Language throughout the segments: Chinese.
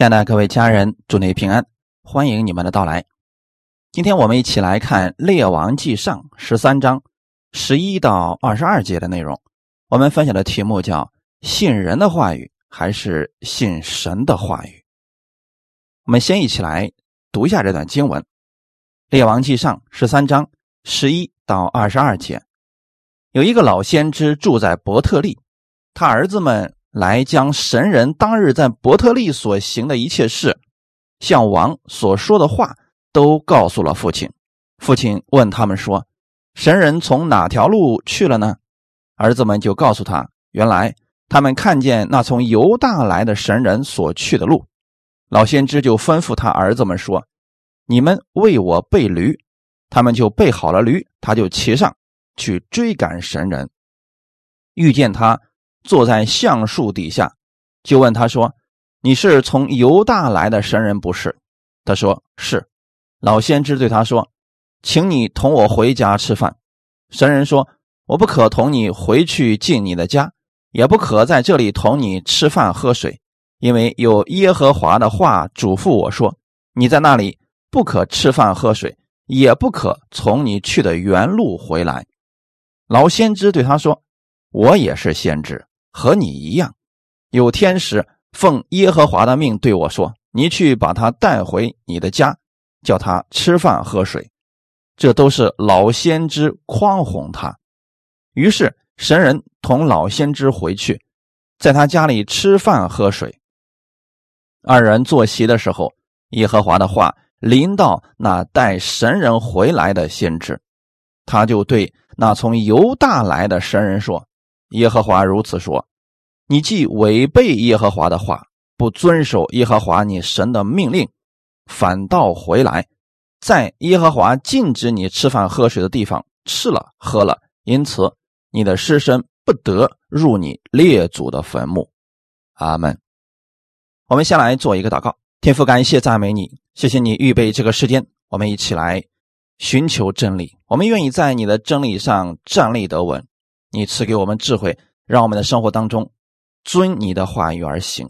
亲爱的各位家人，祝你平安，欢迎你们的到来。今天我们一起来看《列王纪上》十三章十一到二十二节的内容。我们分享的题目叫“信人的话语还是信神的话语”。我们先一起来读一下这段经文，《列王纪上》十三章十一到二十二节。有一个老先知住在伯特利，他儿子们。来将神人当日在伯特利所行的一切事，向王所说的话，都告诉了父亲。父亲问他们说：“神人从哪条路去了呢？”儿子们就告诉他：“原来他们看见那从犹大来的神人所去的路。”老先知就吩咐他儿子们说：“你们为我备驴。”他们就备好了驴，他就骑上去追赶神人，遇见他。坐在橡树底下，就问他说：“你是从犹大来的神人不是？”他说：“是。”老先知对他说：“请你同我回家吃饭。”神人说：“我不可同你回去进你的家，也不可在这里同你吃饭喝水，因为有耶和华的话嘱咐我说：你在那里不可吃饭喝水，也不可从你去的原路回来。”老先知对他说：“我也是先知。”和你一样，有天使奉耶和华的命对我说：“你去把他带回你的家，叫他吃饭喝水。”这都是老先知诓哄他。于是神人同老先知回去，在他家里吃饭喝水。二人坐席的时候，耶和华的话临到那带神人回来的先知，他就对那从犹大来的神人说。耶和华如此说：“你既违背耶和华的话，不遵守耶和华你神的命令，反倒回来，在耶和华禁止你吃饭喝水的地方吃了喝了，因此你的尸身不得入你列祖的坟墓。”阿门。我们先来做一个祷告，天父，感谢赞美你，谢谢你预备这个时间，我们一起来寻求真理，我们愿意在你的真理上站立得稳。你赐给我们智慧，让我们的生活当中遵你的话语而行。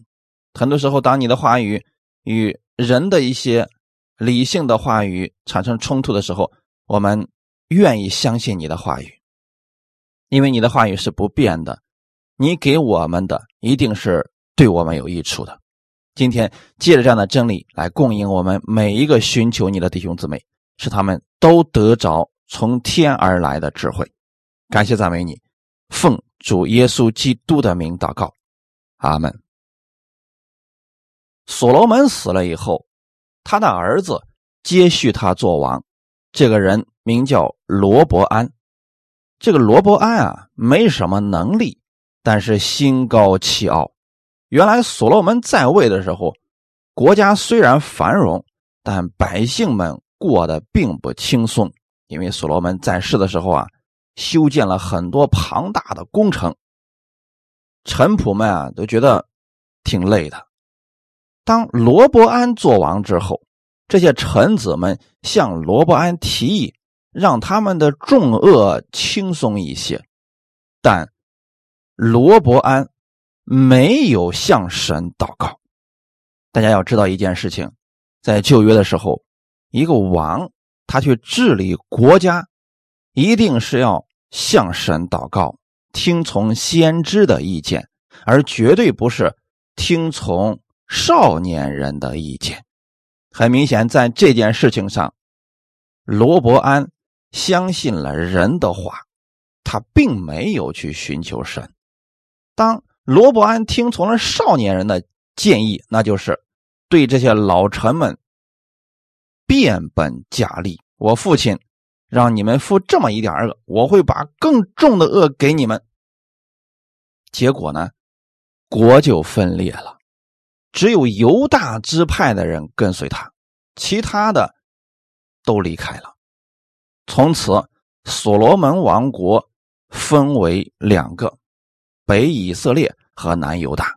很多时候，当你的话语与人的一些理性的话语产生冲突的时候，我们愿意相信你的话语，因为你的话语是不变的。你给我们的一定是对我们有益处的。今天借着这样的真理来供应我们每一个寻求你的弟兄姊妹，使他们都得着从天而来的智慧。感谢赞美你。奉主耶稣基督的名祷告，阿门。所罗门死了以后，他的儿子接续他做王。这个人名叫罗伯安。这个罗伯安啊，没什么能力，但是心高气傲。原来所罗门在位的时候，国家虽然繁荣，但百姓们过得并不轻松。因为所罗门在世的时候啊。修建了很多庞大的工程，臣仆们啊都觉得挺累的。当罗伯安做王之后，这些臣子们向罗伯安提议，让他们的重恶轻松一些。但罗伯安没有向神祷告。大家要知道一件事情，在旧约的时候，一个王他去治理国家。一定是要向神祷告，听从先知的意见，而绝对不是听从少年人的意见。很明显，在这件事情上，罗伯安相信了人的话，他并没有去寻求神。当罗伯安听从了少年人的建议，那就是对这些老臣们变本加厉。我父亲。让你们负这么一点恶，我会把更重的恶给你们。结果呢，国就分裂了，只有犹大支派的人跟随他，其他的都离开了。从此，所罗门王国分为两个：北以色列和南犹大。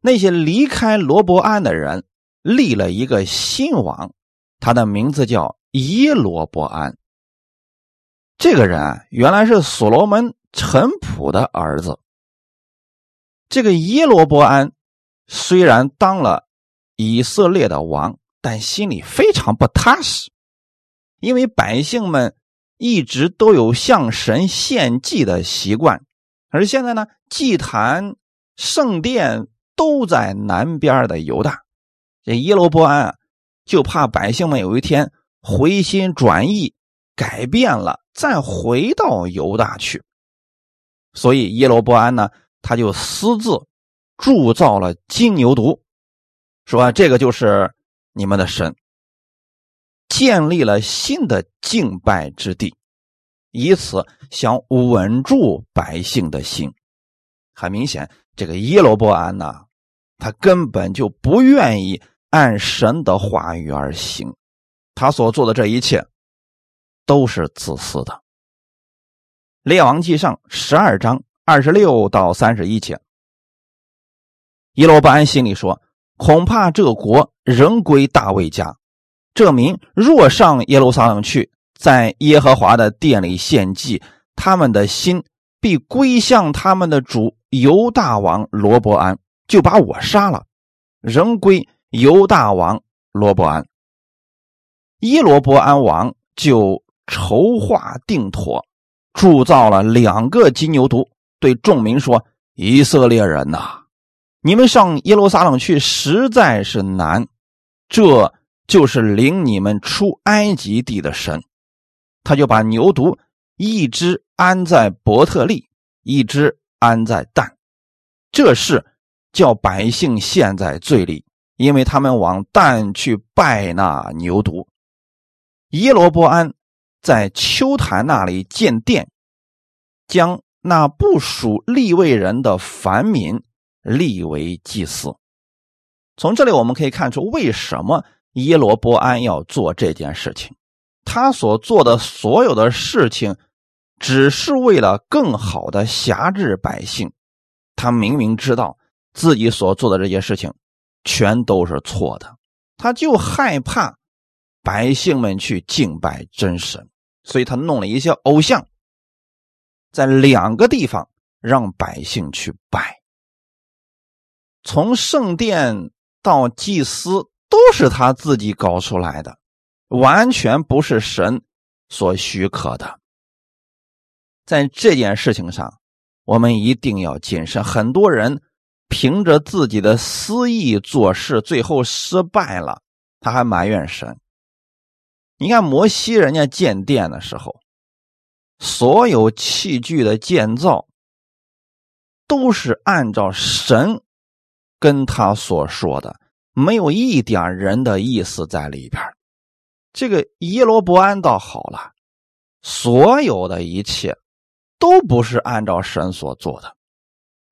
那些离开罗伯安的人立了一个新王，他的名字叫。耶罗伯安，这个人，原来是所罗门臣仆的儿子。这个耶罗伯安虽然当了以色列的王，但心里非常不踏实，因为百姓们一直都有向神献祭的习惯，而现在呢，祭坛、圣殿都在南边的犹大，这耶罗伯安就怕百姓们有一天回心转意，改变了，再回到犹大去，所以耶罗波安呢，他就私自铸造了金牛犊。说这个就是你们的神，建立了新的敬拜之地，以此想稳住百姓的心。很明显，这个耶罗波安呢，他根本就不愿意按神的话语而行，他所做的这一切都是自私的。列王记上十二章二十六到三十一节，耶罗伯安心里说。恐怕这国仍归大卫家，这民若上耶路撒冷去，在耶和华的殿里献祭，他们的心必归向他们的主犹大王罗伯安，就把我杀了，仍归犹大王罗伯安。耶罗伯安王就筹划定妥，铸造了两个金牛犊，对众民说：“以色列人呐！”你们上耶路撒冷去实在是难，这就是领你们出埃及地的神。他就把牛犊一只安在伯特利，一只安在但，这是叫百姓陷在罪里，因为他们往但去拜那牛犊。耶罗波安在秋坛那里建殿，将那不属立位人的凡民。立为祭司。从这里我们可以看出，为什么耶罗波安要做这件事情？他所做的所有的事情，只是为了更好的辖制百姓。他明明知道自己所做的这些事情全都是错的，他就害怕百姓们去敬拜真神，所以他弄了一些偶像，在两个地方让百姓去拜。从圣殿到祭司都是他自己搞出来的，完全不是神所许可的。在这件事情上，我们一定要谨慎。很多人凭着自己的私意做事，最后失败了，他还埋怨神。你看摩西人家建殿的时候，所有器具的建造都是按照神。跟他所说的没有一点人的意思在里边这个耶罗伯安倒好了，所有的一切都不是按照神所做的。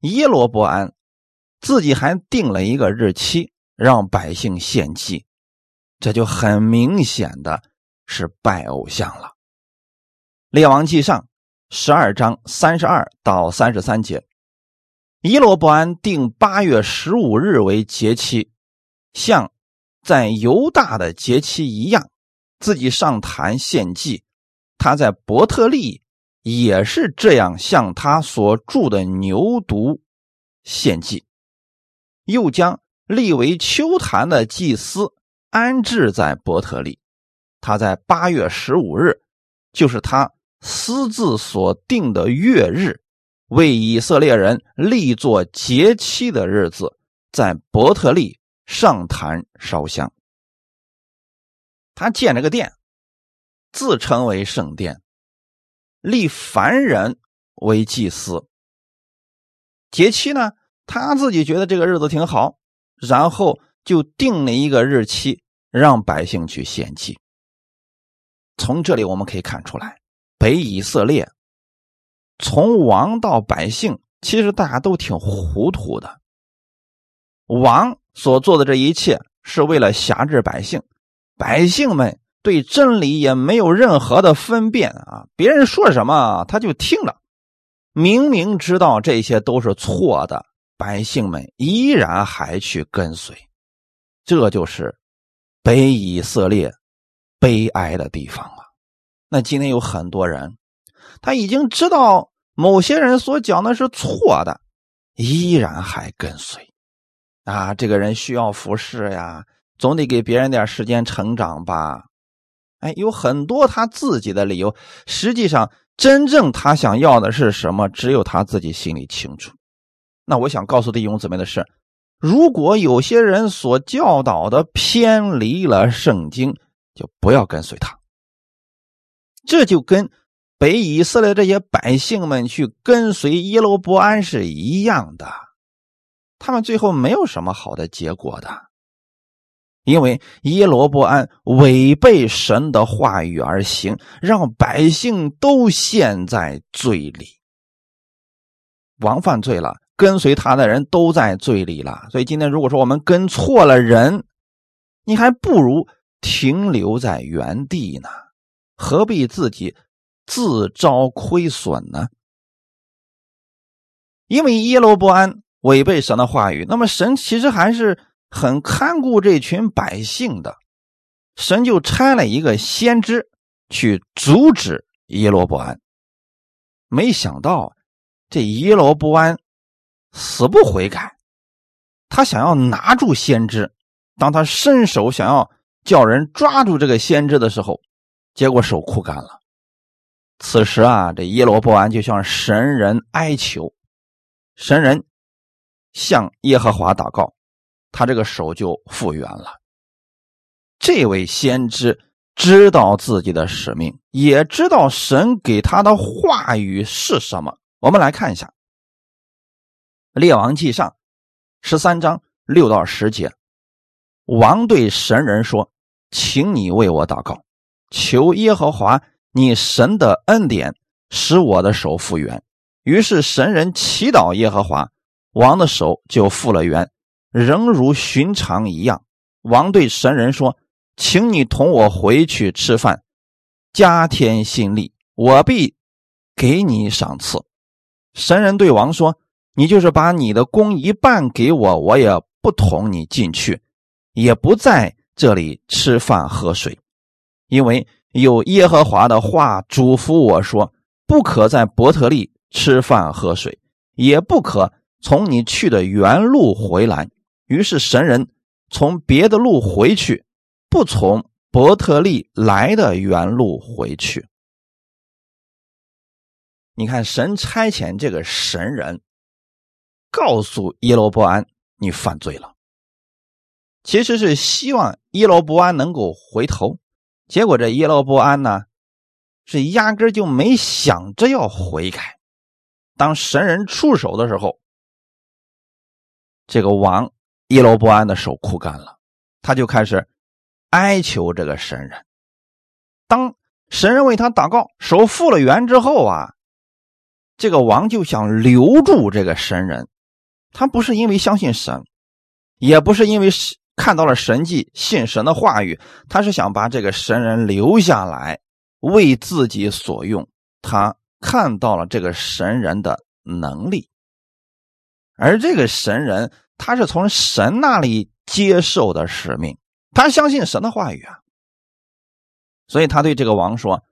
耶罗伯安自己还定了一个日期让百姓献祭，这就很明显的是拜偶像了。列王记上十二章三十二到三十三节。伊罗伯安定八月十五日为节期，像在犹大的节期一样，自己上坛献祭。他在伯特利也是这样，向他所住的牛犊献祭，又将立为秋坛的祭司安置在伯特利。他在八月十五日，就是他私自所定的月日。为以色列人立作节期的日子，在伯特利上坛烧香。他建了个殿，自称为圣殿，立凡人为祭司。节期呢，他自己觉得这个日子挺好，然后就定了一个日期，让百姓去献祭。从这里我们可以看出来，北以色列。从王到百姓，其实大家都挺糊涂的。王所做的这一切是为了辖制百姓，百姓们对真理也没有任何的分辨啊！别人说什么他就听了，明明知道这些都是错的，百姓们依然还去跟随，这就是北以色列悲哀的地方啊！那今天有很多人。他已经知道某些人所讲的是错的，依然还跟随。啊，这个人需要服侍呀，总得给别人点时间成长吧。哎，有很多他自己的理由。实际上，真正他想要的是什么，只有他自己心里清楚。那我想告诉弟兄姊妹的是，如果有些人所教导的偏离了圣经，就不要跟随他。这就跟北以色列这些百姓们去跟随耶罗伯安是一样的，他们最后没有什么好的结果的。因为耶罗伯安违背神的话语而行，让百姓都陷在罪里。王犯罪了，跟随他的人都在罪里了。所以今天如果说我们跟错了人，你还不如停留在原地呢，何必自己自招亏损呢？因为耶罗伯安违背神的话语，那么神其实还是。很看顾这群百姓的，神就差了一个先知去阻止耶罗伯安。没想到这耶罗伯安死不悔改，他想要拿住先知，当他伸手想要叫人抓住这个先知的时候，结果手枯干了。此时啊，这耶罗伯安就向神人哀求，神人向耶和华祷告。他这个手就复原了。这位先知知道自己的使命，也知道神给他的话语是什么。我们来看一下《列王记上》十三章六到十节。王对神人说：“请你为我祷告，求耶和华你神的恩典，使我的手复原。”于是神人祈祷耶和华，王的手就复了原。仍如寻常一样，王对神人说：“请你同我回去吃饭，加添心力，我必给你赏赐。”神人对王说：“你就是把你的工一半给我，我也不同你进去，也不在这里吃饭喝水，因为有耶和华的话嘱咐我说：不可在伯特利吃饭喝水，也不可从你去的原路回来。”于是神人从别的路回去，不从伯特利来的原路回去。你看，神差遣这个神人告诉耶罗伯安：“你犯罪了。”其实是希望耶罗伯安能够回头。结果这耶罗伯安呢，是压根就没想着要悔改。当神人出手的时候，这个王。耶罗伯安的手枯干了，他就开始哀求这个神人。当神人为他祷告，手复了原之后啊，这个王就想留住这个神人。他不是因为相信神，也不是因为看到了神迹、信神的话语，他是想把这个神人留下来为自己所用。他看到了这个神人的能力，而这个神人。他是从神那里接受的使命，他相信神的话语啊，所以他对这个王说：“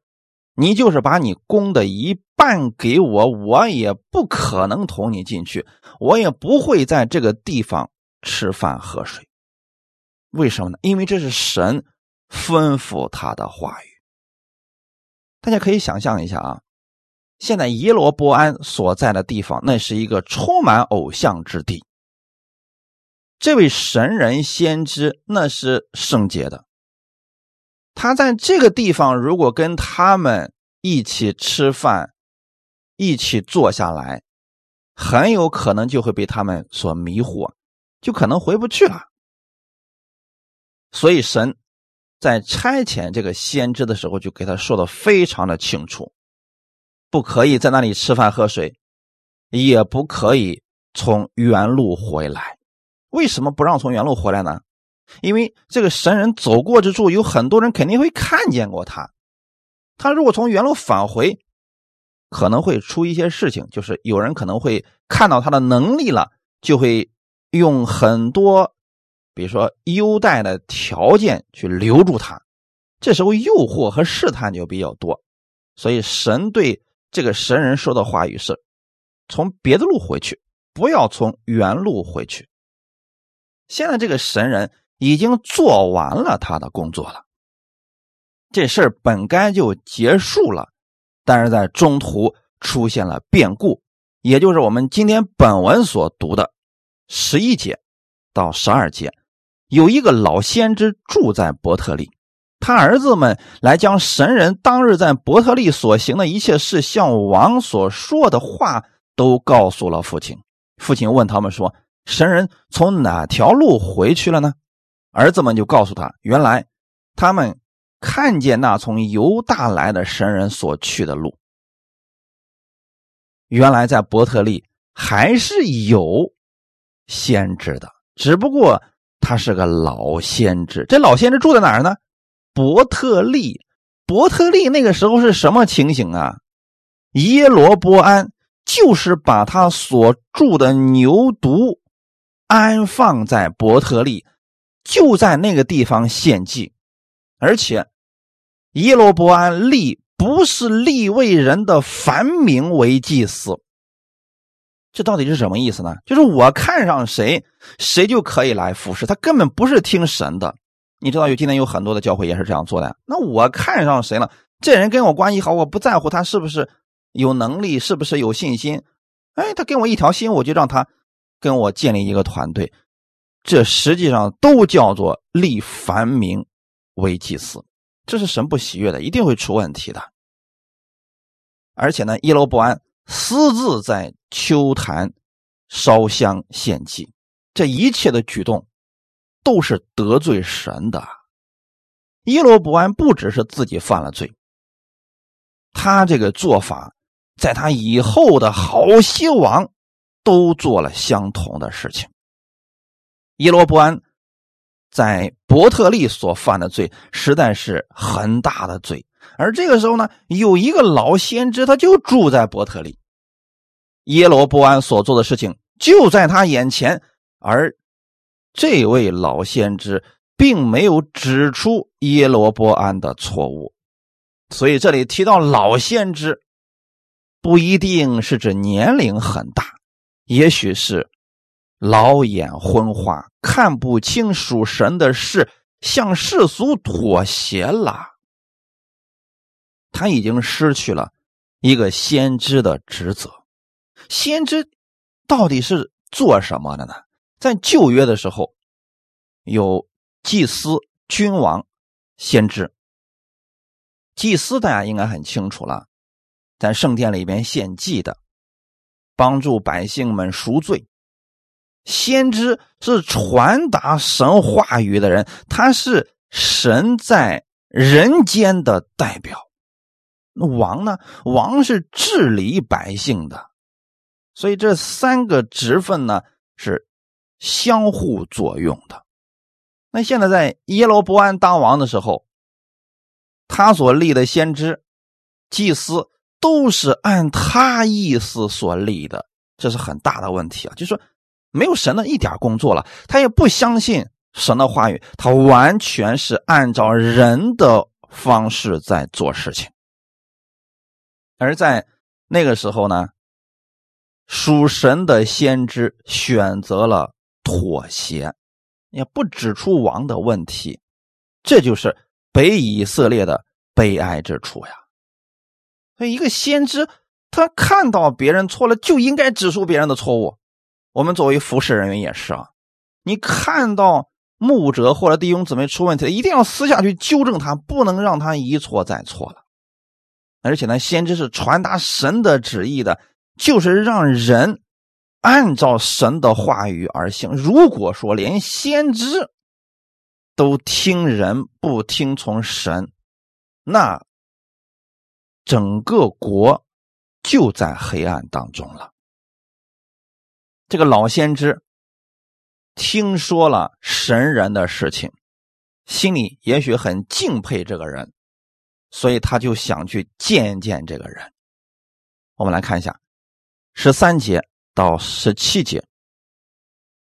你就是把你供的一半给我，我也不可能同你进去，我也不会在这个地方吃饭喝水。为什么呢？因为这是神吩咐他的话语。大家可以想象一下啊，现在耶罗波安所在的地方，那是一个充满偶像之地。”这位神人先知那是圣洁的，他在这个地方如果跟他们一起吃饭，一起坐下来，很有可能就会被他们所迷惑，就可能回不去了。所以神在差遣这个先知的时候，就给他说的非常的清楚，不可以在那里吃饭喝水，也不可以从原路回来。为什么不让从原路回来呢？因为这个神人走过之处，有很多人肯定会看见过他。他如果从原路返回，可能会出一些事情，就是有人可能会看到他的能力了，就会用很多，比如说优待的条件去留住他。这时候诱惑和试探就比较多，所以神对这个神人说的话语是：从别的路回去，不要从原路回去。现在这个神人已经做完了他的工作了，这事儿本该就结束了，但是在中途出现了变故，也就是我们今天本文所读的十一节到十二节，有一个老先知住在伯特利。他儿子们来将神人当日在伯特利所行的一切事，向王所说的话，都告诉了父亲。父亲问他们说：“神人从哪条路回去了呢？”儿子们就告诉他：“原来他们看见那从犹大来的神人所去的路。原来在伯特利还是有先知的，只不过他是个老先知。这老先知住在哪儿呢？”伯特利，伯特利那个时候是什么情形啊？耶罗波安就是把他所住的牛犊安放在伯特利，就在那个地方献祭，而且耶罗波安立不是立为人的凡名为祭司，这到底是什么意思呢？就是我看上谁，谁就可以来服侍他，根本不是听神的。你知道有今天有很多的教会也是这样做的。那我看上谁了？这人跟我关系好，我不在乎他是不是有能力，是不是有信心。哎，他跟我一条心，我就让他跟我建立一个团队。这实际上都叫做立凡名为祭司，这是神不喜悦的，一定会出问题的。而且呢，一楼不安私自在秋坛烧香献祭，这一切的举动。都是得罪神的。耶罗伯安不只是自己犯了罪，他这个做法，在他以后的好些王都做了相同的事情。耶罗伯安在伯特利所犯的罪，实在是很大的罪。而这个时候呢，有一个老先知，他就住在伯特利。耶罗伯安所做的事情就在他眼前，而。这位老先知并没有指出耶罗波安的错误，所以这里提到老先知，不一定是指年龄很大，也许是老眼昏花，看不清属神的事，向世俗妥协了。他已经失去了一个先知的职责。先知到底是做什么的呢？在旧约的时候，有祭司、君王、先知。祭司大家应该很清楚了，在圣殿里边献祭的，帮助百姓们赎罪。先知是传达神话语的人，他是神在人间的代表。那王呢？王是治理百姓的，所以这三个职分呢是。相互作用的。那现在在耶罗伯安当王的时候，他所立的先知、祭司都是按他意思所立的，这是很大的问题啊！就是说，没有神的一点工作了，他也不相信神的话语，他完全是按照人的方式在做事情。而在那个时候呢，属神的先知选择了。妥协，也不指出王的问题，这就是北以色列的悲哀之处呀。所以，一个先知，他看到别人错了，就应该指出别人的错误。我们作为服侍人员也是啊，你看到牧者或者弟兄姊妹出问题了，一定要私下去纠正他，不能让他一错再错了。而且呢，先知是传达神的旨意的，就是让人。按照神的话语而行。如果说连先知都听人不听从神，那整个国就在黑暗当中了。这个老先知听说了神人的事情，心里也许很敬佩这个人，所以他就想去见见这个人。我们来看一下十三节。到十七节，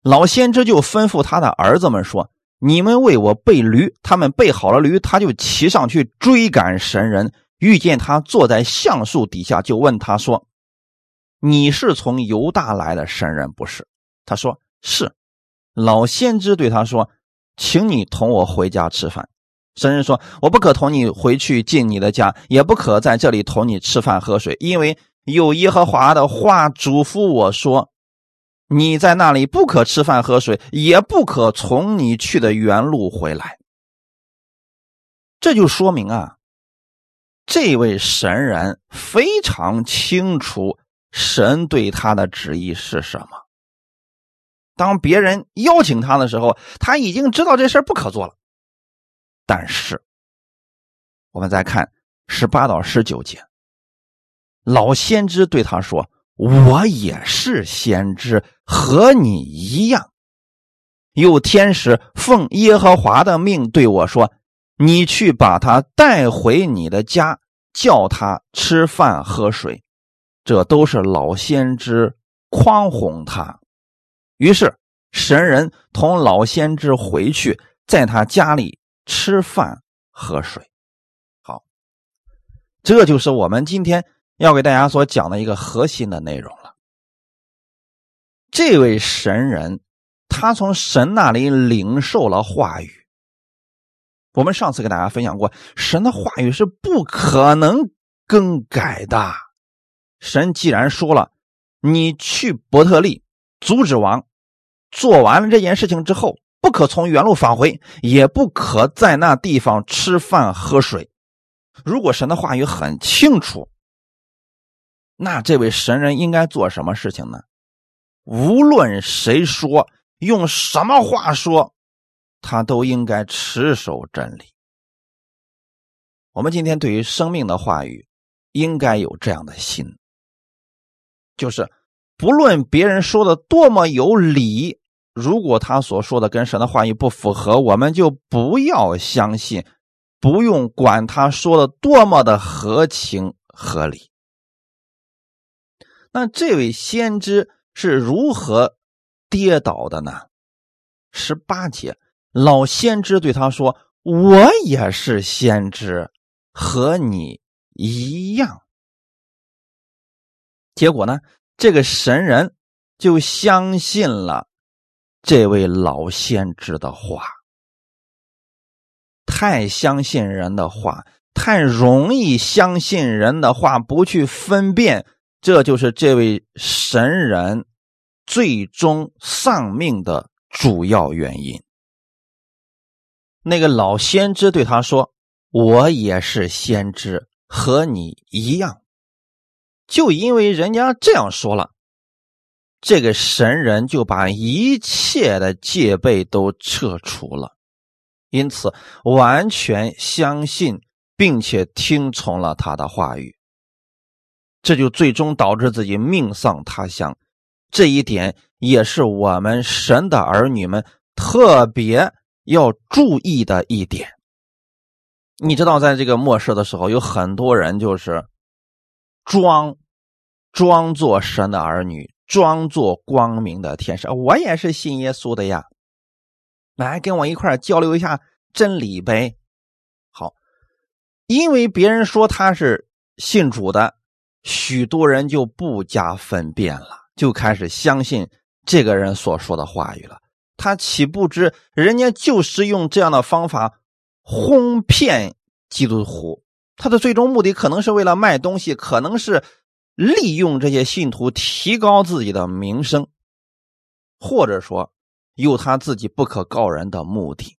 老先知就吩咐他的儿子们说：“你们为我备驴。”他们备好了驴，他就骑上去追赶神人。遇见他坐在橡树底下，就问他说：“你是从犹大来的神人不是？”他说：“是。”老先知对他说：“请你同我回家吃饭。”神人说：“我不可同你回去进你的家，也不可在这里同你吃饭喝水，因为有耶和华的话嘱咐我说：你在那里不可吃饭喝水，也不可从你去的原路回来。”这就说明啊，这位神人非常清楚神对他的旨意是什么。当别人邀请他的时候，他已经知道这事不可做了。但是，我们再看十八到十九节，老先知对他说：“我也是先知，和你一样。有天使奉耶和华的命对我说：‘你去把他带回你的家，叫他吃饭喝水。’这都是老先知诓哄他。于是神人同老先知回去，在他家里。”吃饭喝水，好，这就是我们今天要给大家所讲的一个核心的内容了。这位神人，他从神那里领受了话语。我们上次给大家分享过，神的话语是不可能更改的。神既然说了，你去伯特利阻止王，做完了这件事情之后。不可从原路返回，也不可在那地方吃饭喝水。如果神的话语很清楚，那这位神人应该做什么事情呢？无论谁说，用什么话说，他都应该持守真理。我们今天对于生命的话语，应该有这样的心，就是不论别人说的多么有理。如果他所说的跟神的话语不符合，我们就不要相信，不用管他说的多么的合情合理。那这位先知是如何跌倒的呢？十八节，老先知对他说：“我也是先知，和你一样。”结果呢，这个神人就相信了。这位老先知的话，太相信人的话，太容易相信人的话，不去分辨，这就是这位神人最终丧命的主要原因。那个老先知对他说：“我也是先知，和你一样。”就因为人家这样说了。这个神人就把一切的戒备都撤除了，因此完全相信并且听从了他的话语，这就最终导致自己命丧他乡。这一点也是我们神的儿女们特别要注意的一点。你知道，在这个末世的时候，有很多人就是装装作神的儿女。装作光明的天使，我也是信耶稣的呀，来跟我一块交流一下真理呗。好，因为别人说他是信主的，许多人就不加分辨了，就开始相信这个人所说的话语了。他岂不知人家就是用这样的方法哄骗基督徒，他的最终目的可能是为了卖东西，可能是。利用这些信徒提高自己的名声，或者说有他自己不可告人的目的。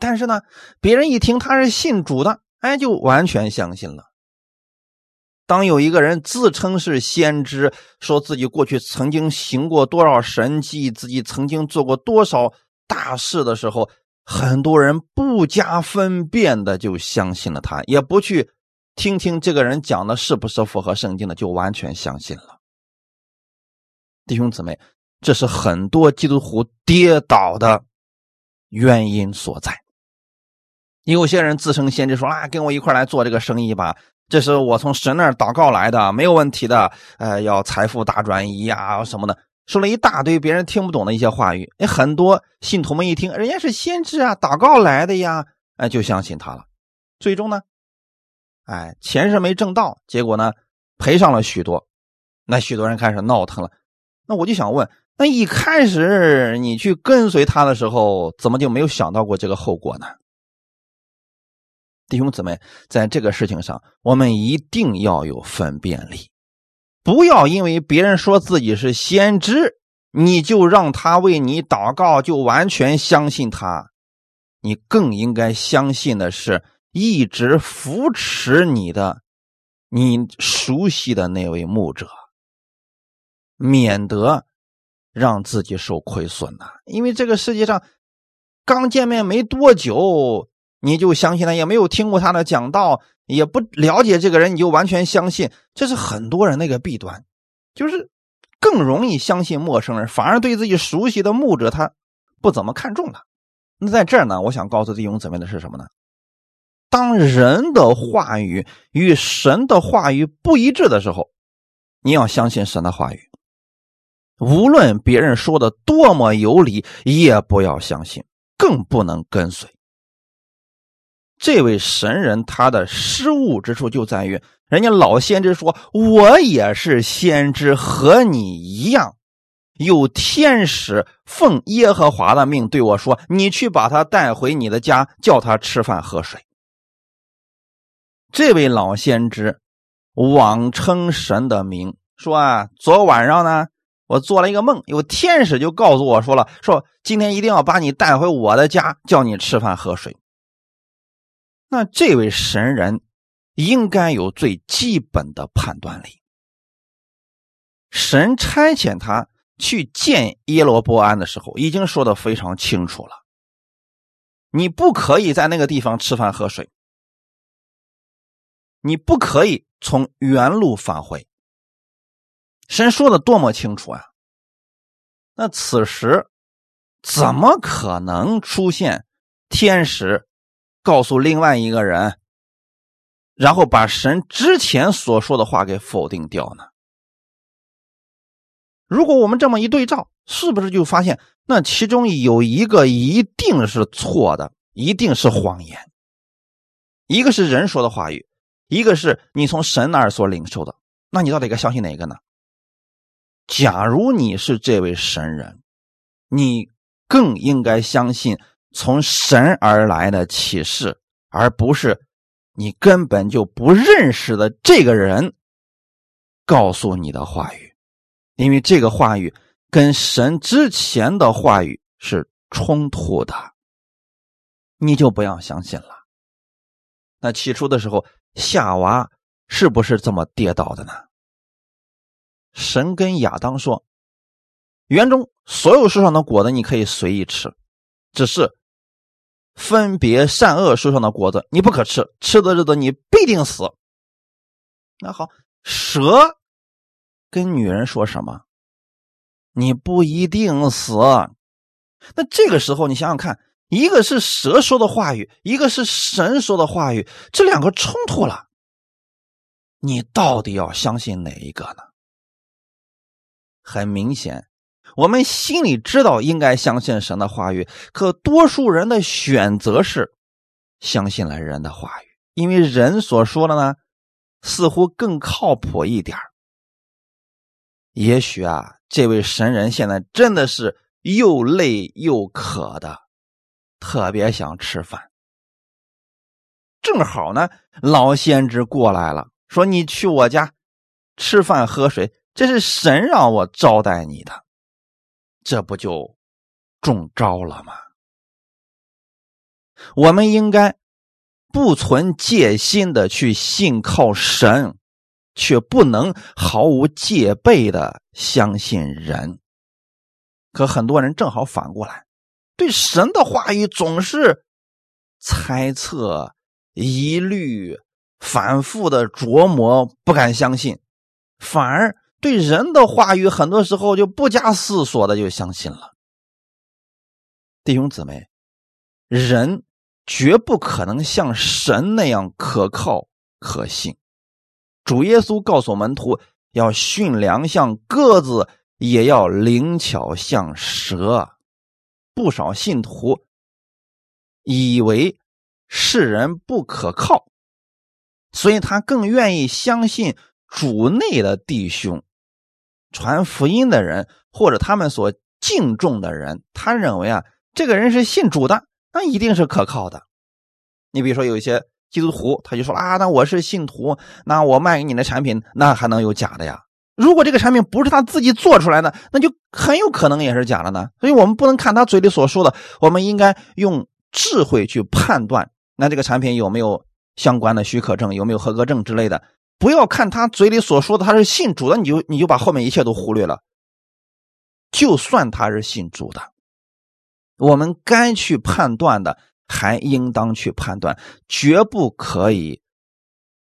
但是呢，别人一听他是信主的，哎，就完全相信了。当有一个人自称是先知，说自己过去曾经行过多少神迹，自己曾经做过多少大事的时候，很多人不加分辨的就相信了他，也不去。听听这个人讲的是不是符合圣经的，就完全相信了。弟兄姊妹，这是很多基督徒跌倒的原因所在。有些人自称先知，说啊，跟我一块来做这个生意吧，这是我从神那儿祷告来的，没有问题的。呃，要财富大转移啊什么的，说了一大堆别人听不懂的一些话语。哎，很多信徒们一听，人家是先知啊，祷告来的呀，哎，就相信他了。最终呢？哎，钱是没挣到，结果呢赔上了许多，那许多人开始闹腾了。那我就想问，那一开始你去跟随他的时候，怎么就没有想到过这个后果呢？弟兄姊妹，在这个事情上，我们一定要有分辨力，不要因为别人说自己是先知，你就让他为你祷告，就完全相信他。你更应该相信的是，一直扶持你的、你熟悉的那位牧者，免得。让自己受亏损呐，因为这个世界上刚见面没多久，你就相信他，也没有听过他的讲道，也不了解这个人，你就完全相信，这是很多人那个弊端，就是更容易相信陌生人，反而对自己熟悉的牧者他不怎么看重他。那在这儿呢，我想告诉弟兄姊妹的是什么呢？当人的话语与神的话语不一致的时候，你要相信神的话语。无论别人说的多么有理，也不要相信，更不能跟随。这位神人他的失误之处就在于，人家老先知说：“我也是先知，和你一样，有天使奉耶和华的命对我说：‘你去把他带回你的家，叫他吃饭喝水。’”这位老先知妄称神的名，说：“啊，昨晚上呢。”我做了一个梦，有天使就告诉我说了：“说今天一定要把你带回我的家，叫你吃饭喝水。”那这位神人应该有最基本的判断力。神差遣他去见耶罗波安的时候，已经说的非常清楚了：你不可以在那个地方吃饭喝水，你不可以从原路返回。神说的多么清楚啊！那此时怎么可能出现天使告诉另外一个人，然后把神之前所说的话给否定掉呢？如果我们这么一对照，是不是就发现那其中有一个一定是错的，一定是谎言？一个是人说的话语，一个是你从神那儿所领受的，那你到底该相信哪一个呢？假如你是这位神人，你更应该相信从神而来的启示，而不是你根本就不认识的这个人告诉你的话语，因为这个话语跟神之前的话语是冲突的，你就不要相信了。那起初的时候，夏娃是不是这么跌倒的呢？神跟亚当说：“园中所有树上的果子你可以随意吃，只是分别善恶树上的果子你不可吃，吃的日子你必定死。”那好，蛇跟女人说什么？你不一定死。那这个时候你想想看，一个是蛇说的话语，一个是神说的话语，这两个冲突了，你到底要相信哪一个呢？很明显，我们心里知道应该相信神的话语，可多数人的选择是相信了人的话语，因为人所说的呢，似乎更靠谱一点也许啊，这位神人现在真的是又累又渴的，特别想吃饭。正好呢，老先知过来了，说：“你去我家吃饭喝水。”这是神让我招待你的，这不就中招了吗？我们应该不存戒心的去信靠神，却不能毫无戒备的相信人。可很多人正好反过来，对神的话语总是猜测、疑虑、反复的琢磨，不敢相信，反而。对人的话语，很多时候就不加思索的就相信了。弟兄姊妹，人绝不可能像神那样可靠可信。主耶稣告诉门徒，要驯良像鸽子，也要灵巧像蛇。不少信徒以为世人不可靠，所以他更愿意相信主内的弟兄。传福音的人，或者他们所敬重的人，他认为啊，这个人是信主的，那一定是可靠的。你比如说有一些基督徒，他就说啊，那我是信徒，那我卖给你的产品，那还能有假的呀？如果这个产品不是他自己做出来的，那就很有可能也是假的呢。所以我们不能看他嘴里所说的，我们应该用智慧去判断，那这个产品有没有相关的许可证，有没有合格证之类的。不要看他嘴里所说的他是信主的，你就你就把后面一切都忽略了。就算他是信主的，我们该去判断的还应当去判断，绝不可以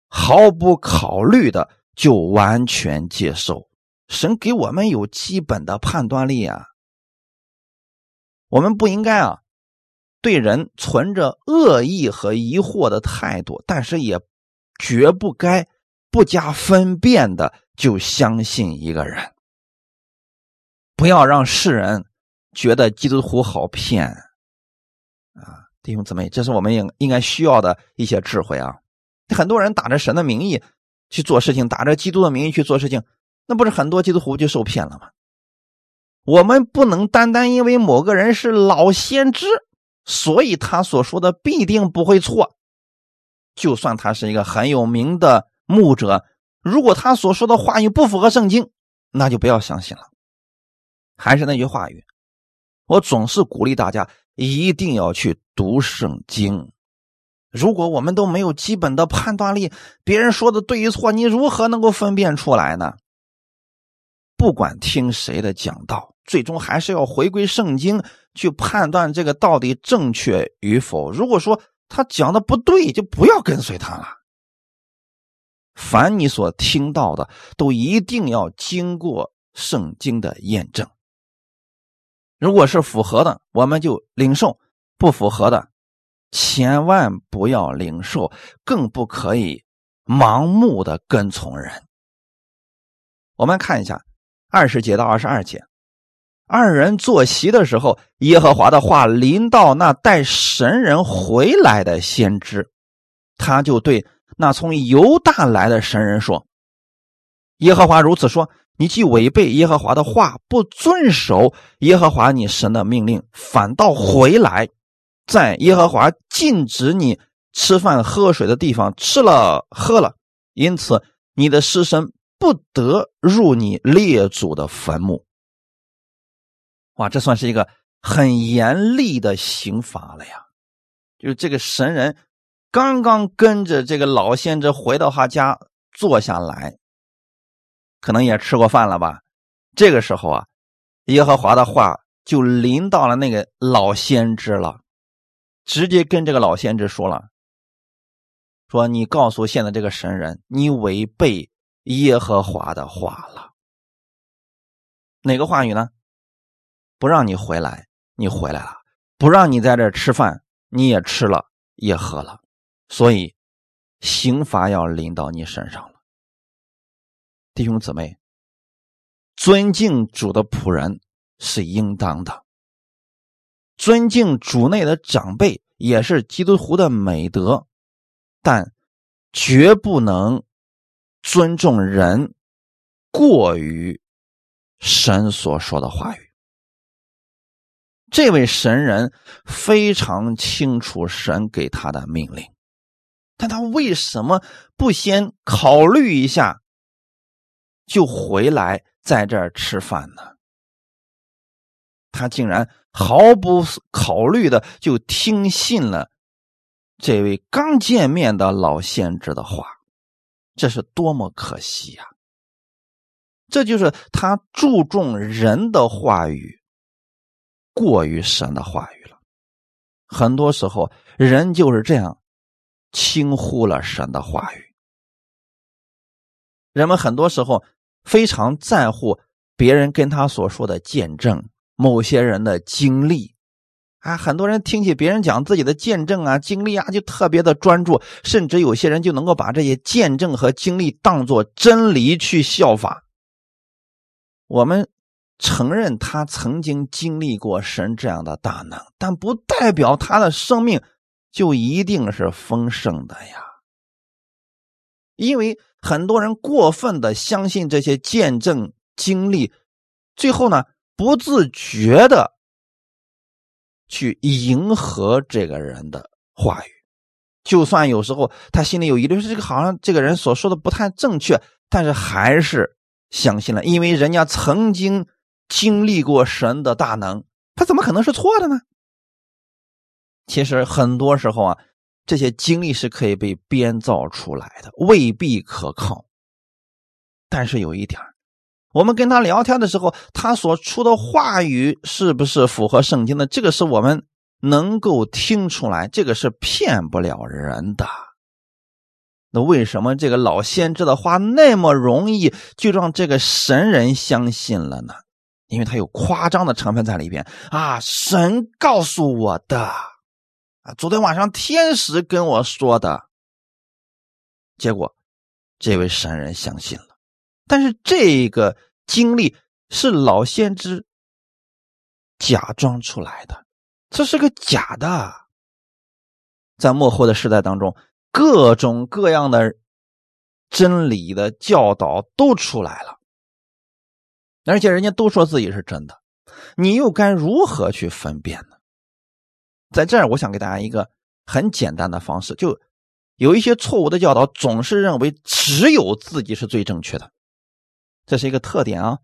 毫不考虑的就完全接受。神给我们有基本的判断力啊，我们不应该啊对人存着恶意和疑惑的态度，但是也绝不该。不加分辨的就相信一个人，不要让世人觉得基督徒好骗啊！弟兄姊妹，这是我们应应该需要的一些智慧啊！很多人打着神的名义去做事情，打着基督的名义去做事情，那不是很多基督徒就受骗了吗？我们不能单单因为某个人是老先知，所以他所说的必定不会错，就算他是一个很有名的。牧者，如果他所说的话语不符合圣经，那就不要相信了。还是那句话语，我总是鼓励大家一定要去读圣经。如果我们都没有基本的判断力，别人说的对与错，你如何能够分辨出来呢？不管听谁的讲道，最终还是要回归圣经去判断这个到底正确与否。如果说他讲的不对，就不要跟随他了。凡你所听到的，都一定要经过圣经的验证。如果是符合的，我们就领受；不符合的，千万不要领受，更不可以盲目的跟从人。我们看一下二十节到二十二节，二人坐席的时候，耶和华的话临到那带神人回来的先知，他就对。那从犹大来的神人说：“耶和华如此说：你既违背耶和华的话，不遵守耶和华你神的命令，反倒回来，在耶和华禁止你吃饭喝水的地方吃了喝了，因此你的尸身不得入你列祖的坟墓。”哇，这算是一个很严厉的刑罚了呀！就是这个神人。刚刚跟着这个老先知回到他家坐下来，可能也吃过饭了吧？这个时候啊，耶和华的话就临到了那个老先知了，直接跟这个老先知说了：“说你告诉现在这个神人，你违背耶和华的话了。哪个话语呢？不让你回来，你回来了；不让你在这吃饭，你也吃了，也喝了。”所以，刑罚要临到你身上了，弟兄姊妹。尊敬主的仆人是应当的，尊敬主内的长辈也是基督徒的美德，但绝不能尊重人过于神所说的话语。这位神人非常清楚神给他的命令。但他为什么不先考虑一下，就回来在这儿吃饭呢？他竟然毫不考虑的就听信了这位刚见面的老先知的话，这是多么可惜呀！这就是他注重人的话语，过于神的话语了。很多时候，人就是这样。轻忽了神的话语，人们很多时候非常在乎别人跟他所说的见证，某些人的经历啊，很多人听起别人讲自己的见证啊、经历啊，就特别的专注，甚至有些人就能够把这些见证和经历当做真理去效法。我们承认他曾经经历过神这样的大能，但不代表他的生命。就一定是丰盛的呀，因为很多人过分的相信这些见证经历，最后呢，不自觉的去迎合这个人的话语，就算有时候他心里有疑虑，说这个好像这个人所说的不太正确，但是还是相信了，因为人家曾经经历过神的大能，他怎么可能是错的呢？其实很多时候啊，这些经历是可以被编造出来的，未必可靠。但是有一点我们跟他聊天的时候，他所出的话语是不是符合圣经的？这个是我们能够听出来，这个是骗不了人的。那为什么这个老先知的话那么容易就让这个神人相信了呢？因为他有夸张的成分在里边啊！神告诉我的。啊，昨天晚上天使跟我说的，结果这位神人相信了，但是这个经历是老先知假装出来的，这是个假的。在末后的时代当中，各种各样的真理的教导都出来了，而且人家都说自己是真的，你又该如何去分辨呢？在这儿，我想给大家一个很简单的方式，就有一些错误的教导，总是认为只有自己是最正确的，这是一个特点啊，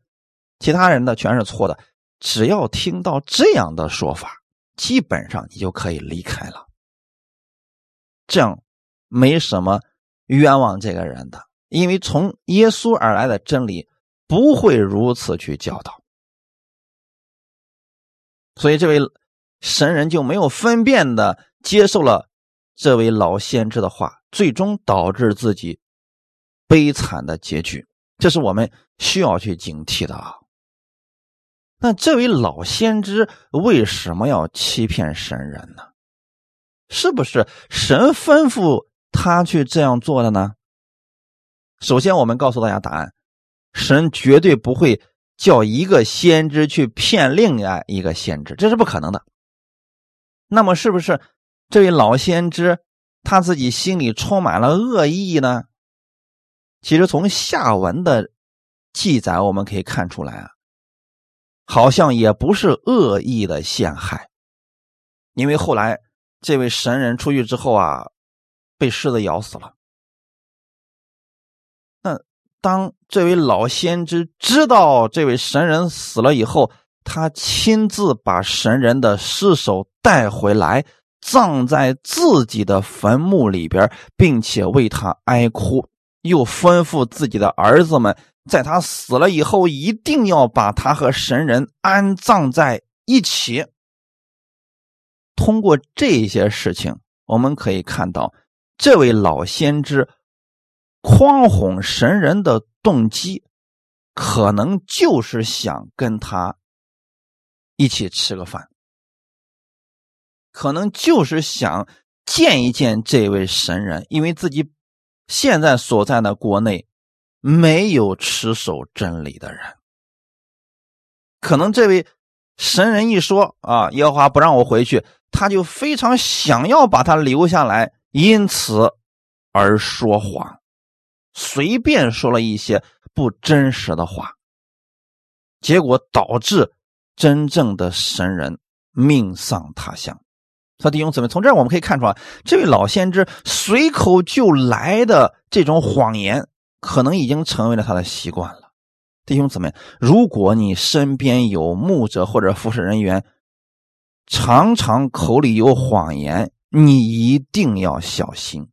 其他人的全是错的。只要听到这样的说法，基本上你就可以离开了，这样没什么冤枉这个人的，因为从耶稣而来的真理不会如此去教导，所以这位。神人就没有分辨的接受了这位老先知的话，最终导致自己悲惨的结局。这是我们需要去警惕的啊。那这位老先知为什么要欺骗神人呢？是不是神吩咐他去这样做的呢？首先，我们告诉大家答案：神绝对不会叫一个先知去骗另外一个先知，这是不可能的。那么，是不是这位老先知他自己心里充满了恶意呢？其实从下文的记载我们可以看出来啊，好像也不是恶意的陷害，因为后来这位神人出去之后啊，被狮子咬死了。那当这位老先知知道这位神人死了以后，他亲自把神人的尸首。带回来，葬在自己的坟墓里边，并且为他哀哭，又吩咐自己的儿子们，在他死了以后，一定要把他和神人安葬在一起。通过这些事情，我们可以看到，这位老先知诓哄神人的动机，可能就是想跟他一起吃个饭。可能就是想见一见这位神人，因为自己现在所在的国内没有持守真理的人。可能这位神人一说啊，耶和华不让我回去，他就非常想要把他留下来，因此而说谎，随便说了一些不真实的话，结果导致真正的神人命丧他乡。他弟兄姊妹，从这儿我们可以看出啊，这位老先知随口就来的这种谎言，可能已经成为了他的习惯了。弟兄姊妹，如果你身边有牧者或者服侍人员，常常口里有谎言，你一定要小心，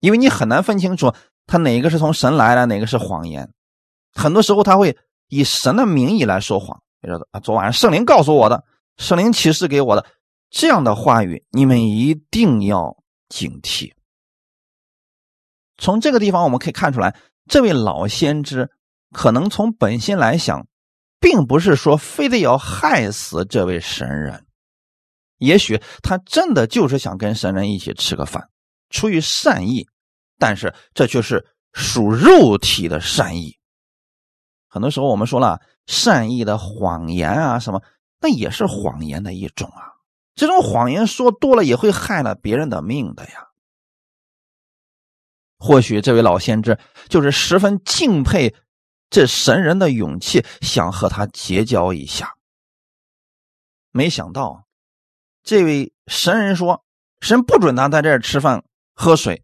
因为你很难分清楚他哪个是从神来的，哪个是谎言。很多时候他会以神的名义来说谎，比如说啊，昨晚上圣灵告诉我的，圣灵启示给我的。这样的话语，你们一定要警惕。从这个地方我们可以看出来，这位老先知可能从本心来想，并不是说非得要害死这位神人，也许他真的就是想跟神人一起吃个饭，出于善意，但是这却是属肉体的善意。很多时候我们说了，善意的谎言啊什么，那也是谎言的一种啊。这种谎言说多了也会害了别人的命的呀。或许这位老先知就是十分敬佩这神人的勇气，想和他结交一下。没想到，这位神人说：“神不准他在这儿吃饭喝水。”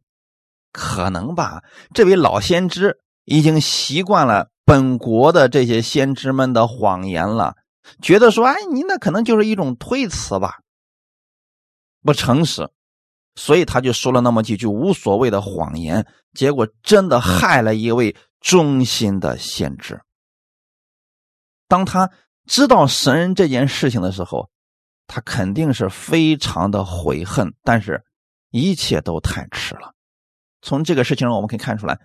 可能吧？这位老先知已经习惯了本国的这些先知们的谎言了，觉得说：“哎，你那可能就是一种推辞吧，不诚实。”所以他就说了那么几句无所谓的谎言，结果真的害了一位忠心的先知。当他知道神人这件事情的时候，他肯定是非常的悔恨，但是一切都太迟了。从这个事情上我们可以看出来，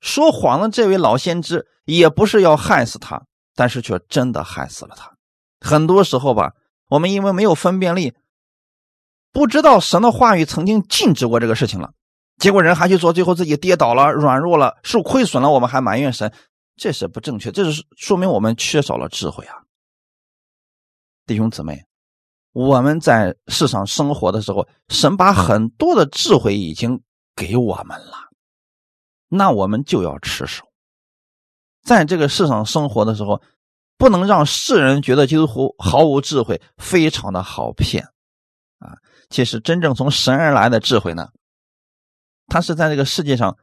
说谎的这位老先知也不是要害死他，但是却真的害死了他。很多时候吧，我们因为没有分辨力。不知道神的话语曾经禁止过这个事情了，结果人还去做，最后自己跌倒了、软弱了、受亏损了，我们还埋怨神，这是不正确，这是说明我们缺少了智慧啊！弟兄姊妹，我们在世上生活的时候，神把很多的智慧已经给我们了，那我们就要持守。在这个世上生活的时候，不能让世人觉得基督徒毫无智慧，非常的好骗。其实真正从神而来的智慧呢，它是在这个世界上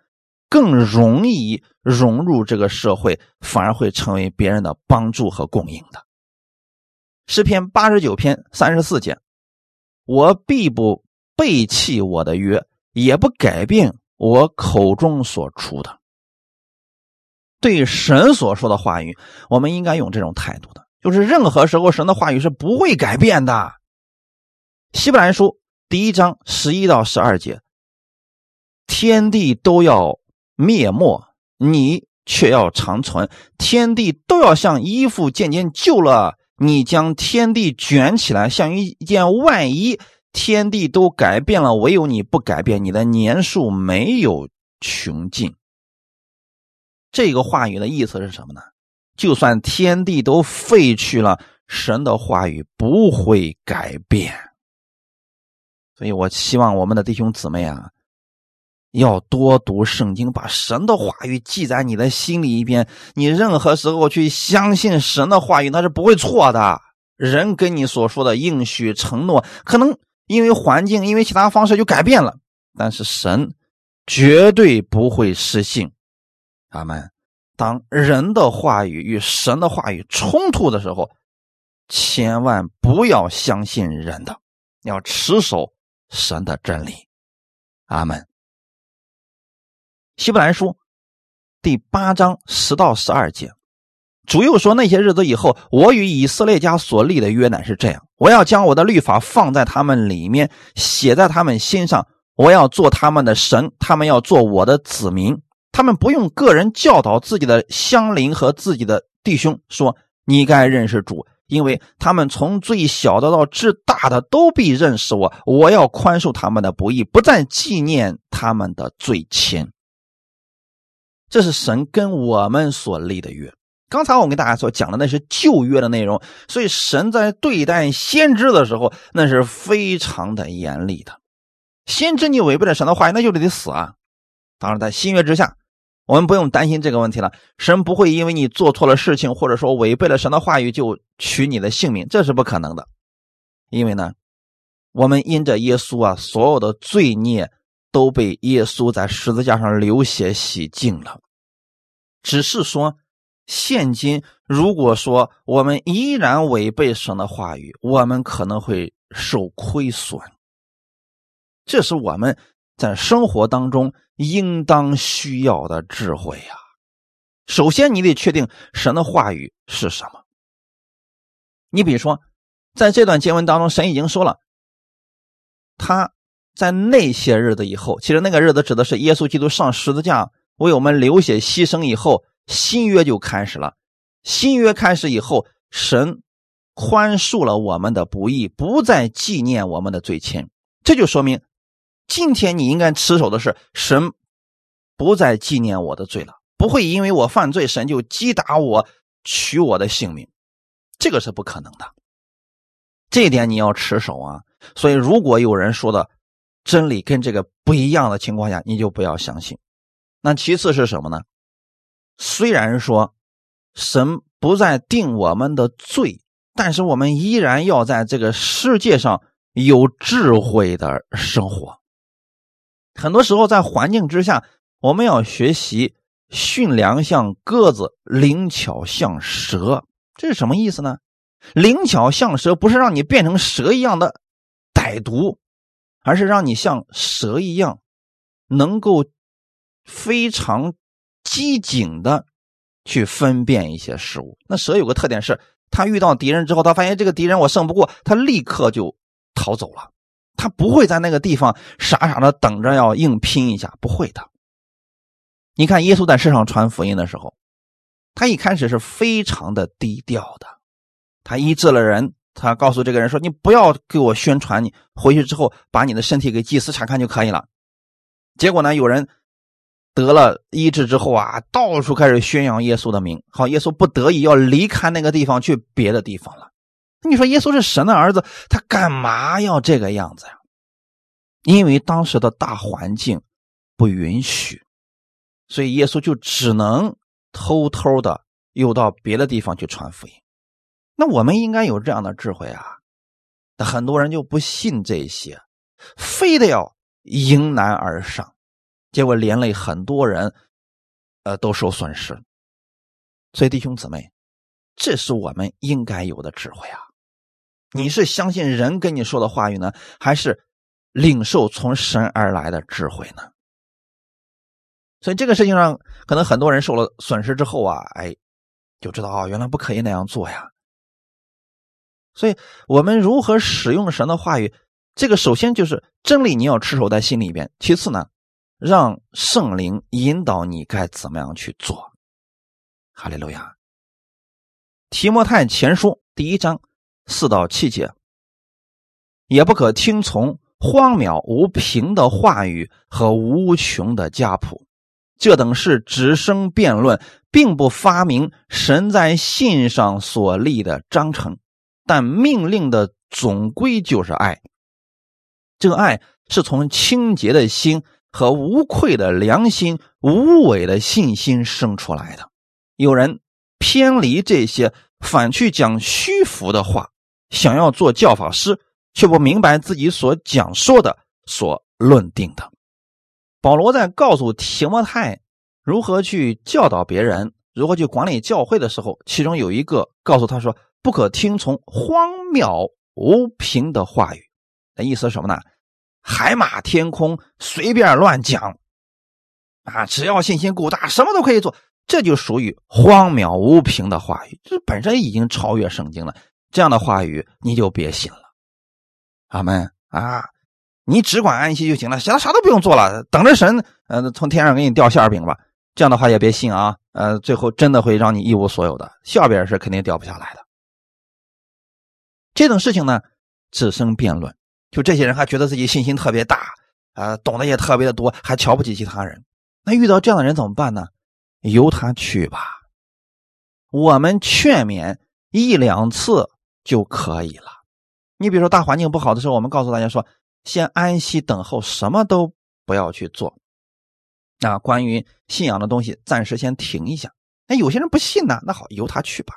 更容易融入这个社会，反而会成为别人的帮助和供应的。诗篇八十九篇三十四节：“我必不背弃我的约，也不改变我口中所出的。”对神所说的话语，我们应该用这种态度的，就是任何时候神的话语是不会改变的。希伯来书第一章十一到十二节：天地都要灭没，你却要长存；天地都要像衣服渐渐旧了，你将天地卷起来，像一件外衣。天地都改变了，唯有你不改变，你的年数没有穷尽。这个话语的意思是什么呢？就算天地都废去了，神的话语不会改变。所以我希望我们的弟兄姊妹啊，要多读圣经，把神的话语记在你的心里一边。你任何时候去相信神的话语，那是不会错的。人跟你所说的应许承诺，可能因为环境、因为其他方式就改变了，但是神绝对不会失信。阿门。当人的话语与神的话语冲突的时候，千万不要相信人的，要持守。神的真理，阿门。希伯来书第八章十到十二节，主又说：那些日子以后，我与以色列家所立的约乃是这样：我要将我的律法放在他们里面，写在他们心上。我要做他们的神，他们要做我的子民。他们不用个人教导自己的乡邻和自己的弟兄，说：你该认识主。因为他们从最小的到至大的都必认识我，我要宽恕他们的不义，不再纪念他们的罪愆。这是神跟我们所立的约。刚才我跟大家所讲的那是旧约的内容，所以神在对待先知的时候，那是非常的严厉的。先知你违背了神的话语，那就得死啊！当然，在新约之下。我们不用担心这个问题了，神不会因为你做错了事情，或者说违背了神的话语就取你的性命，这是不可能的。因为呢，我们因着耶稣啊，所有的罪孽都被耶稣在十字架上流血洗净了。只是说，现今如果说我们依然违背神的话语，我们可能会受亏损。这是我们。在生活当中，应当需要的智慧呀。首先，你得确定神的话语是什么。你比如说，在这段经文当中，神已经说了，他在那些日子以后，其实那个日子指的是耶稣基督上十字架为我们流血牺牲以后，新约就开始了。新约开始以后，神宽恕了我们的不义，不再纪念我们的罪愆，这就说明。今天你应该持守的是神不再纪念我的罪了，不会因为我犯罪，神就击打我，取我的性命，这个是不可能的。这一点你要持守啊！所以，如果有人说的真理跟这个不一样的情况下，你就不要相信。那其次是什么呢？虽然说神不再定我们的罪，但是我们依然要在这个世界上有智慧的生活。很多时候，在环境之下，我们要学习驯良像鸽子，灵巧像蛇。这是什么意思呢？灵巧像蛇不是让你变成蛇一样的歹毒，而是让你像蛇一样，能够非常机警的去分辨一些事物。那蛇有个特点是，它遇到敌人之后，它发现这个敌人我胜不过，它立刻就逃走了。他不会在那个地方傻傻的等着要硬拼一下，不会的。你看，耶稣在世上传福音的时候，他一开始是非常的低调的。他医治了人，他告诉这个人说：“你不要给我宣传，你回去之后把你的身体给祭司查看就可以了。”结果呢，有人得了医治之后啊，到处开始宣扬耶稣的名。好，耶稣不得已要离开那个地方，去别的地方了。你说耶稣是神的儿子，他干嘛要这个样子呀？因为当时的大环境不允许，所以耶稣就只能偷偷的又到别的地方去传福音。那我们应该有这样的智慧啊！那很多人就不信这些，非得要迎难而上，结果连累很多人，呃，都受损失。所以弟兄姊妹，这是我们应该有的智慧啊！你是相信人跟你说的话语呢，还是领受从神而来的智慧呢？所以这个事情上，可能很多人受了损失之后啊，哎，就知道啊，原来不可以那样做呀。所以我们如何使用神的话语，这个首先就是真理，你要持守在心里边；其次呢，让圣灵引导你该怎么样去做。哈利路亚。提摩太前书第一章。四到七节，也不可听从荒谬无凭的话语和无穷的家谱，这等是只生辩论，并不发明神在信上所立的章程。但命令的总归就是爱，这个爱是从清洁的心和无愧的良心、无伪的信心生出来的。有人偏离这些，反去讲虚浮的话。想要做教法师，却不明白自己所讲说的、所论定的。保罗在告诉提摩太如何去教导别人、如何去管理教会的时候，其中有一个告诉他说：“不可听从荒谬无凭的话语。”那意思是什么呢？海马天空，随便乱讲啊！只要信心够大，什么都可以做。这就属于荒谬无凭的话语，这本身已经超越圣经了。这样的话语你就别信了，阿门啊！你只管安息就行了，其他啥都不用做了，等着神，呃，从天上给你掉馅饼吧。这样的话也别信啊，呃，最后真的会让你一无所有的馅饼是肯定掉不下来的。这种事情呢，只生辩论，就这些人还觉得自己信心特别大，啊，懂得也特别的多，还瞧不起其他人。那遇到这样的人怎么办呢？由他去吧，我们劝勉一两次。就可以了。你比如说大环境不好的时候，我们告诉大家说，先安息等候，什么都不要去做。那关于信仰的东西，暂时先停一下。那有些人不信呢，那好，由他去吧，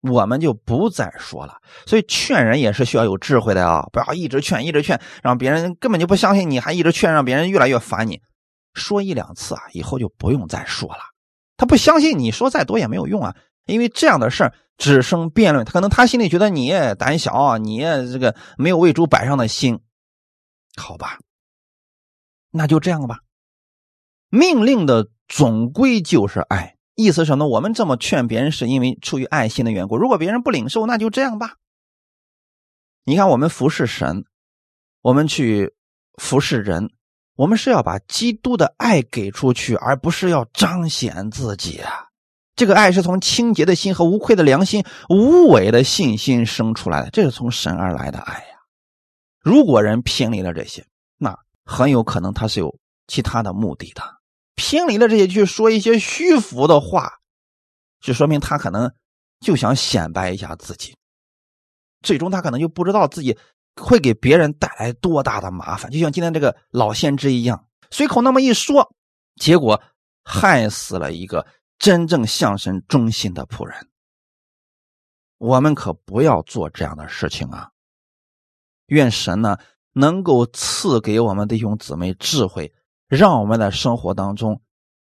我们就不再说了。所以劝人也是需要有智慧的啊，不要一直劝，一直劝，让别人根本就不相信你，还一直劝，让别人越来越烦你。说一两次啊，以后就不用再说了。他不相信你说再多也没有用啊。因为这样的事儿只生辩论，可能他心里觉得你胆小，你这个没有为主摆上的心，好吧，那就这样吧。命令的总归就是爱，意思什么？我们这么劝别人是因为出于爱心的缘故。如果别人不领受，那就这样吧。你看，我们服侍神，我们去服侍人，我们是要把基督的爱给出去，而不是要彰显自己啊。这个爱是从清洁的心和无愧的良心、无伪的信心生出来的，这是从神而来的爱呀。如果人偏离了这些，那很有可能他是有其他的目的的。偏离了这些去说一些虚浮的话，就说明他可能就想显摆一下自己，最终他可能就不知道自己会给别人带来多大的麻烦。就像今天这个老先知一样，随口那么一说，结果害死了一个。真正向神忠心的仆人。我们可不要做这样的事情啊！愿神呢能够赐给我们弟兄姊妹智慧，让我们的生活当中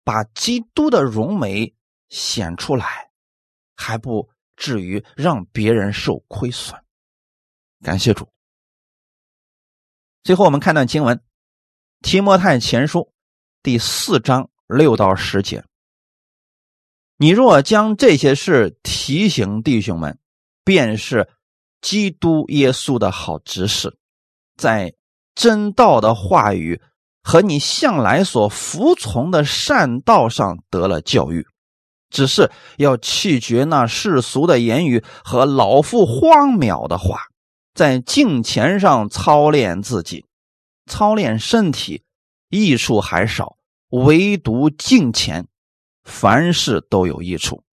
把基督的荣美显出来，还不至于让别人受亏损。感谢主。最后，我们看段经文，《提摩太前书》第四章六到十节：你若将这些事提醒弟兄们。便是基督耶稣的好指示，在真道的话语和你向来所服从的善道上得了教育，只是要弃绝那世俗的言语和老妇荒谬的话，在镜前上操练自己，操练身体，益处还少，唯独镜前，凡事都有益处，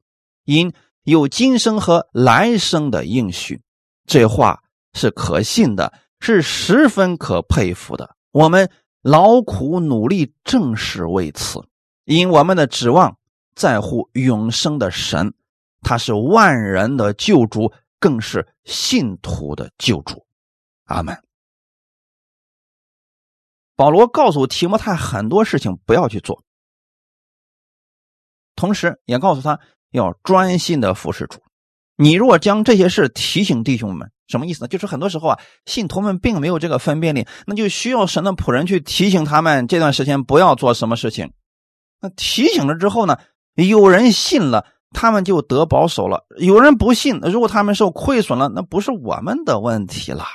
因。有今生和来生的应许，这话是可信的，是十分可佩服的。我们劳苦努力，正是为此。因我们的指望在乎永生的神，他是万人的救主，更是信徒的救主。阿门。保罗告诉提摩太很多事情不要去做，同时也告诉他。要专心的服侍主。你若将这些事提醒弟兄们，什么意思呢？就是很多时候啊，信徒们并没有这个分辨力，那就需要神的仆人去提醒他们，这段时间不要做什么事情。那提醒了之后呢，有人信了，他们就得保守了；有人不信，如果他们受亏损了，那不是我们的问题了，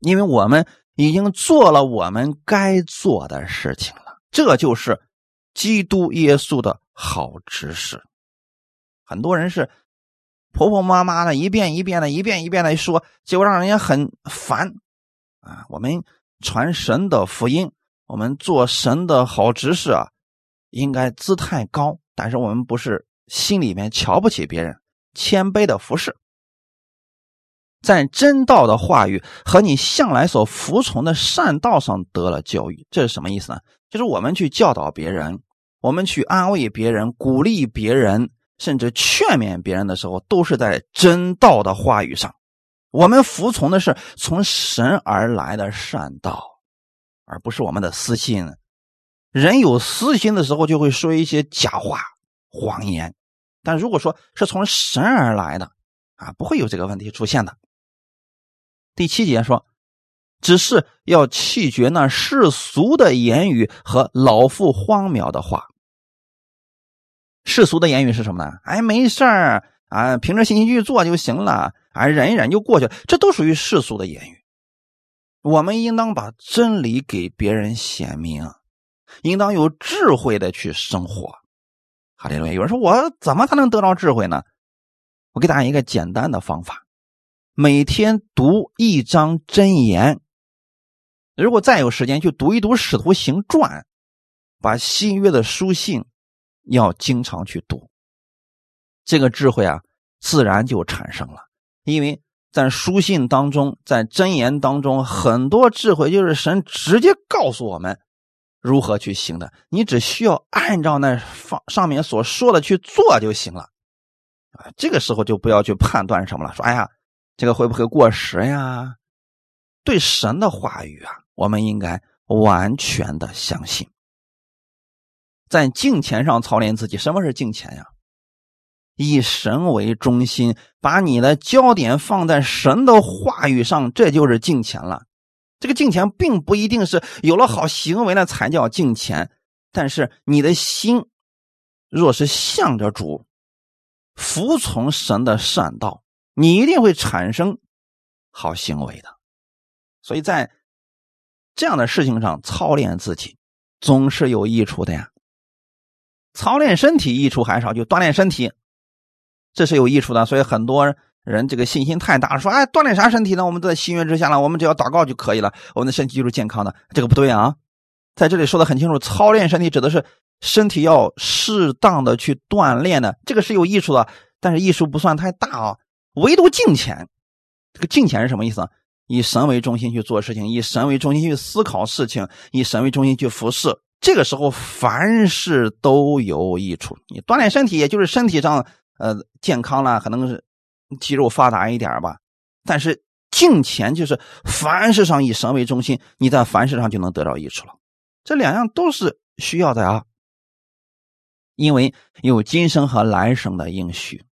因为我们已经做了我们该做的事情了。这就是基督耶稣的好知识。很多人是婆婆妈妈的，一遍一遍的，一遍一遍的说，结果让人家很烦啊！我们传神的福音，我们做神的好执事啊，应该姿态高，但是我们不是心里面瞧不起别人，谦卑的服侍，在真道的话语和你向来所服从的善道上得了教育，这是什么意思呢？就是我们去教导别人，我们去安慰别人，鼓励别人。甚至劝勉别人的时候，都是在真道的话语上。我们服从的是从神而来的善道，而不是我们的私心。人有私心的时候，就会说一些假话、谎言。但如果说是从神而来的，啊，不会有这个问题出现的。第七节说，只是要弃绝那世俗的言语和老妇荒谬的话。世俗的言语是什么呢？哎，没事儿啊，凭着信心去做就行了，啊，忍一忍就过去了。这都属于世俗的言语。我们应当把真理给别人显明，应当有智慧的去生活。哈利路亚！有人说我怎么才能得到智慧呢？我给大家一个简单的方法：每天读一章真言。如果再有时间，去读一读《使徒行传》，把新约的书信。要经常去读，这个智慧啊，自然就产生了。因为在书信当中，在真言当中，很多智慧就是神直接告诉我们如何去行的。你只需要按照那方上面所说的去做就行了。啊，这个时候就不要去判断什么了，说哎呀，这个会不会过时呀？对神的话语啊，我们应该完全的相信。在敬钱上操练自己，什么是敬钱呀？以神为中心，把你的焦点放在神的话语上，这就是敬钱了。这个敬钱并不一定是有了好行为了才叫敬钱，但是你的心若是向着主，服从神的善道，你一定会产生好行为的。所以在这样的事情上操练自己，总是有益处的呀。操练身体益处还少，就锻炼身体，这是有益处的。所以很多人这个信心太大，说：“哎，锻炼啥身体呢？我们在心愿之下了，我们只要祷告就可以了，我们的身体就是健康的。”这个不对啊，在这里说的很清楚，操练身体指的是身体要适当的去锻炼的，这个是有益处的，但是益处不算太大啊。唯独敬虔，这个敬虔是什么意思？以神为中心去做事情，以神为中心去思考事情，以神为中心去服侍，这个时候凡事都有益处。你锻炼身体，也就是身体上呃健康了，可能是肌肉发达一点吧。但是敬虔就是凡事上以神为中心，你在凡事上就能得到益处了。这两样都是需要的啊，因为有今生和来生的应许。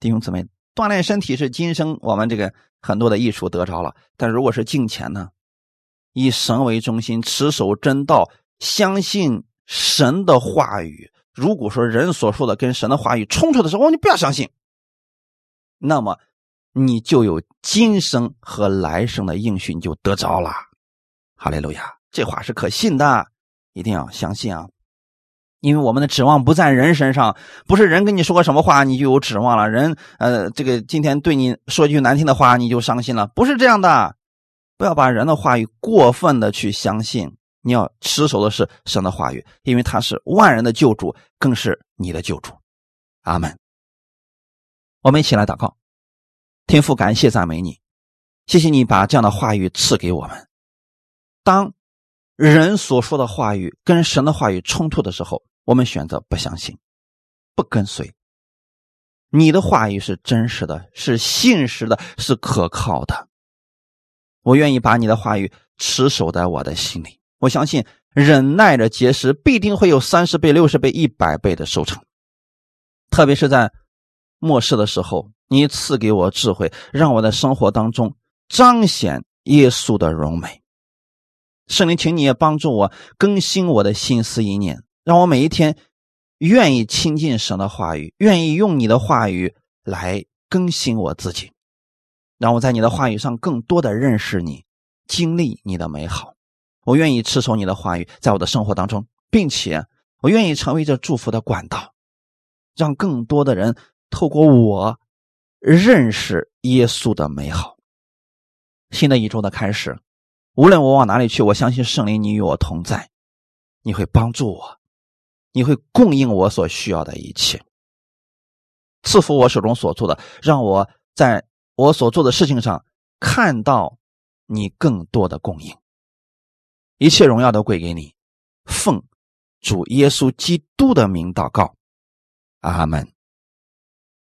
弟兄姊妹，锻炼身体是今生我们这个很多的益处得着了，但如果是敬虔呢，以神为中心，持守真道。相信神的话语。如果说人所说的跟神的话语冲突的时候，你不要相信。那么你就有今生和来生的应许，你就得着了。哈利路亚，这话是可信的，一定要相信啊！因为我们的指望不在人身上，不是人跟你说个什么话，你就有指望了。人呃，这个今天对你说句难听的话，你就伤心了，不是这样的。不要把人的话语过分的去相信。你要持守的是神的话语，因为他是万人的救主，更是你的救主。阿门。我们一起来祷告，天父，感谢赞美你，谢谢你把这样的话语赐给我们。当人所说的话语跟神的话语冲突的时候，我们选择不相信，不跟随。你的话语是真实的，是信实的，是可靠的。我愿意把你的话语持守在我的心里。我相信忍耐着结识，必定会有三十倍、六十倍、一百倍的收成。特别是在末世的时候，你赐给我智慧，让我在生活当中彰显耶稣的荣美。圣灵，请你也帮助我更新我的心思意念，让我每一天愿意亲近神的话语，愿意用你的话语来更新我自己，让我在你的话语上更多的认识你，经历你的美好。我愿意持守你的话语，在我的生活当中，并且我愿意成为这祝福的管道，让更多的人透过我认识耶稣的美好。新的一周的开始，无论我往哪里去，我相信圣灵你与我同在，你会帮助我，你会供应我所需要的一切，赐福我手中所做的，让我在我所做的事情上看到你更多的供应。一切荣耀都归给你，奉主耶稣基督的名祷告，阿门。